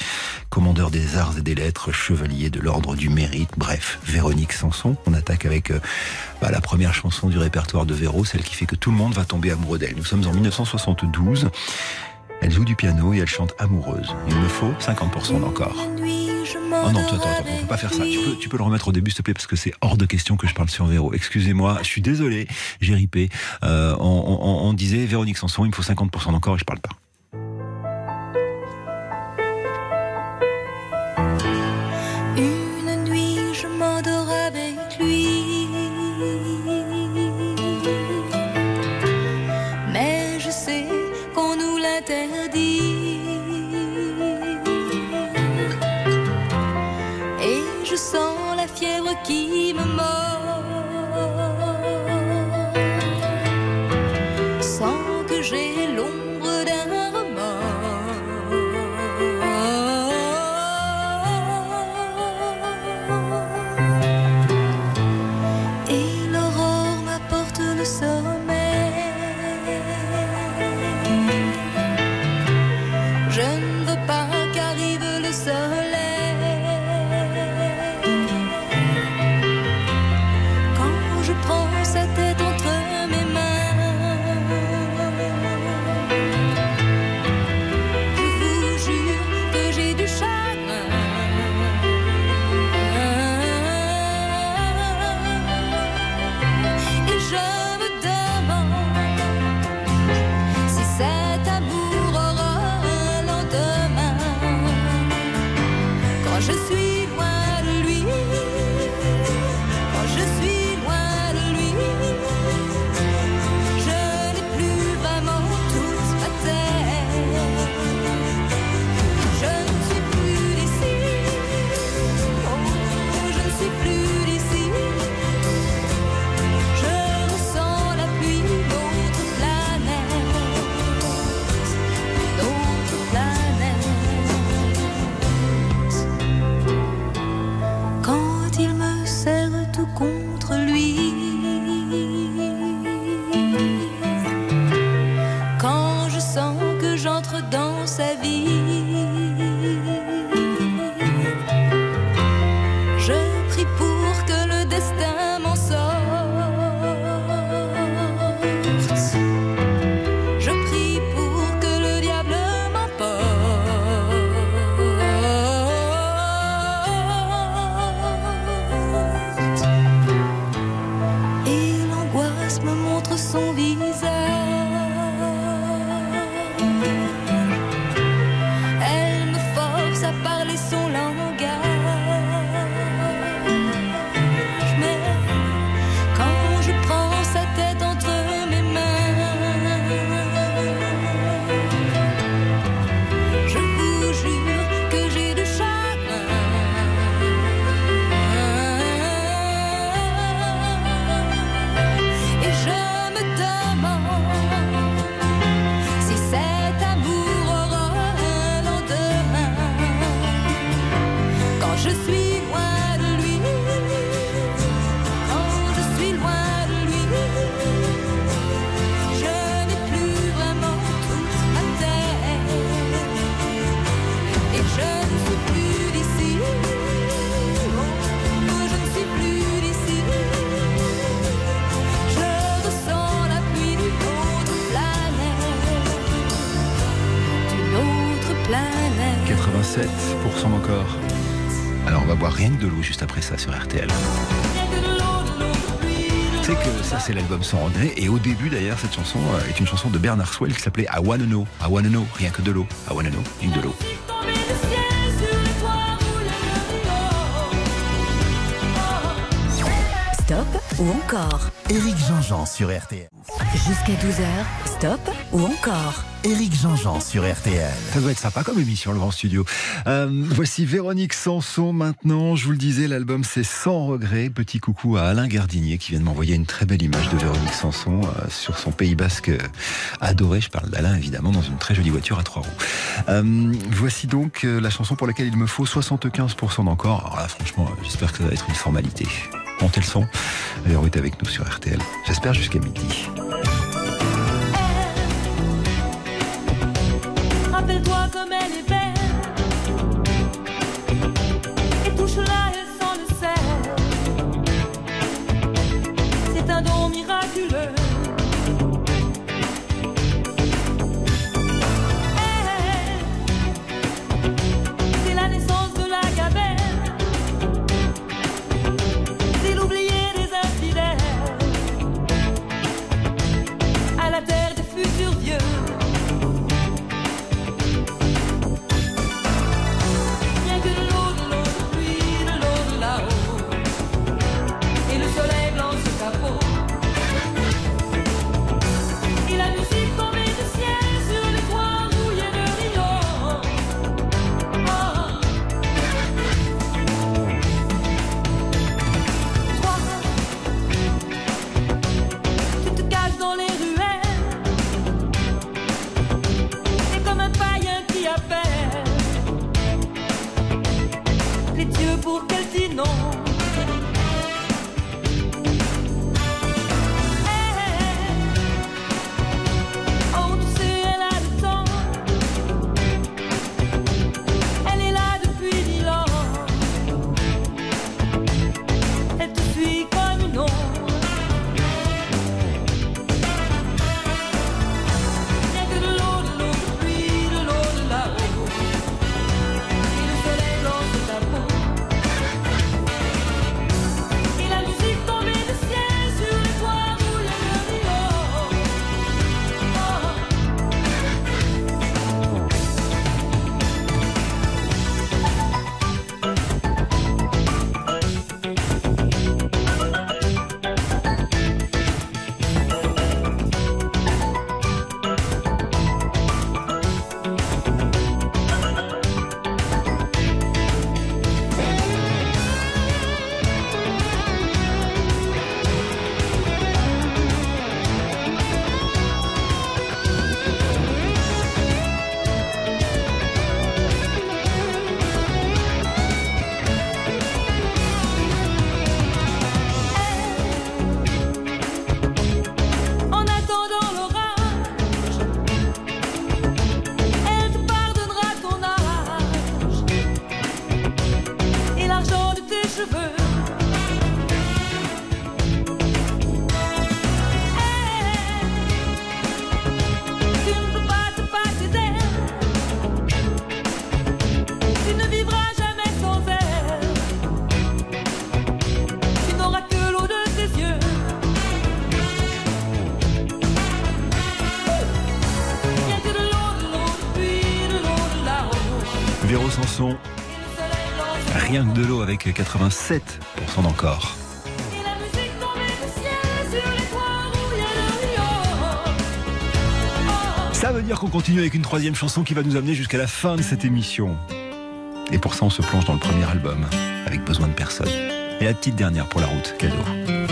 commandeur des arts et des lettres, chevalier de l'ordre du mérite. Bref, Véronique Sanson. On attaque avec euh, bah, la première chanson du répertoire de Véro, celle qui fait que tout le monde va tomber amoureux d'elle. Nous sommes en 1972. Elle joue du piano et elle chante amoureuse. Il me faut 50% d'encore. Oh non, attends, attends, attends, on peut pas faire ça. Tu peux, tu peux le remettre au début, s'il te plaît, parce que c'est hors de question que je parle sur Véro. Excusez-moi, je suis désolé, j'ai ripé. Euh, on, on- on disait Véronique Sanson, il me faut 50% d'encore et je parle pas. 7% encore. Alors on va boire rien que de l'eau juste après ça sur RTL. Tu sais que ça c'est l'album sans regret et au début d'ailleurs cette chanson euh, est une chanson de Bernard Swell qui s'appelait I Wanna Know, I rien que de l'eau, I Wanna Know, rien que de l'eau. Stop ou encore? Éric Jean-Jean sur RTL. Jusqu'à 12h, stop ou encore? Éric Jean-Jean sur RTL. Ça doit être sympa comme émission, le Grand Studio. Euh, voici Véronique Sanson maintenant. Je vous le disais, l'album c'est Sans regret. Petit coucou à Alain Gardinier qui vient de m'envoyer une très belle image de Véronique Sanson euh, sur son Pays Basque euh, adoré. Je parle d'Alain évidemment dans une très jolie voiture à trois roues. Euh, voici donc euh, la chanson pour laquelle il me faut 75% d'encore. Alors là, franchement, euh, j'espère que ça va être une formalité. Montez le son. Véro est avec nous sur RTL. J'espère jusqu'à midi. Rappelle-toi comme elle est belle. Et touche-la, elle s'en le sait C'est un don miraculeux pour de Rio. Oh. Ça veut dire qu'on continue avec une troisième chanson qui va nous amener jusqu'à la fin de cette émission. Et pour ça, on se plonge dans le premier album, avec besoin de personne. Et la petite dernière pour la route, cadeau.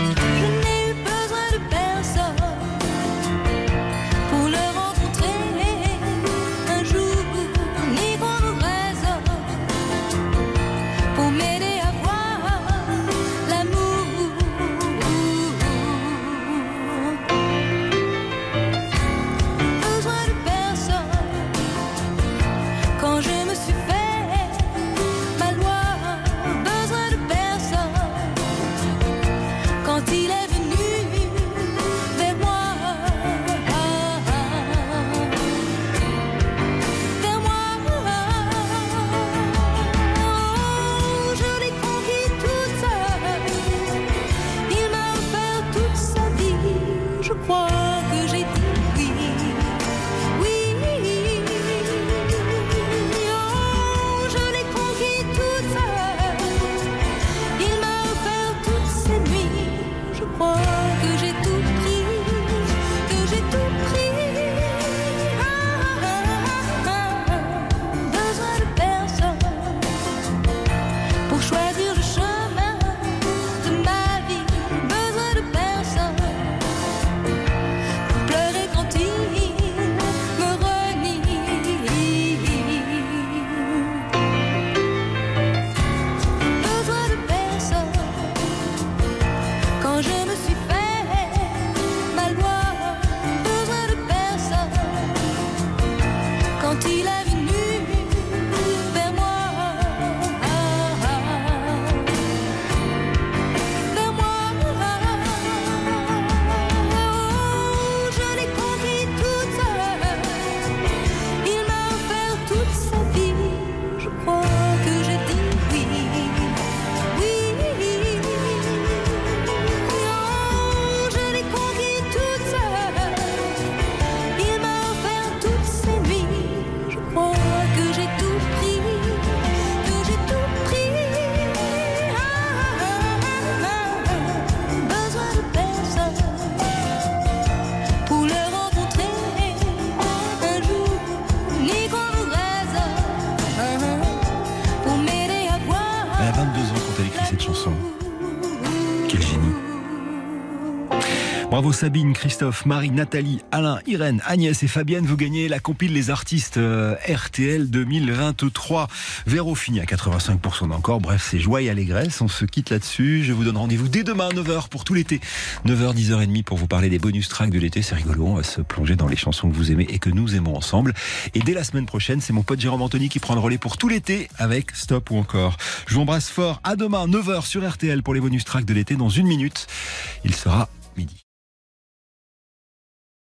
Bravo Sabine, Christophe, Marie, Nathalie, Alain, Irène, Agnès et Fabienne. Vous gagnez la compile Les Artistes euh, RTL 2023. Véro fini à 85% d'encore. Bref, c'est joie et allégresse. On se quitte là-dessus. Je vous donne rendez-vous dès demain à 9h pour tout l'été. 9h, 10h30 pour vous parler des bonus tracks de l'été. C'est rigolo. On va se plonger dans les chansons que vous aimez et que nous aimons ensemble. Et dès la semaine prochaine, c'est mon pote Jérôme Anthony qui prend le relais pour tout l'été avec Stop ou encore. Je vous embrasse fort. À demain, 9h sur RTL pour les bonus tracks de l'été. Dans une minute, il sera midi.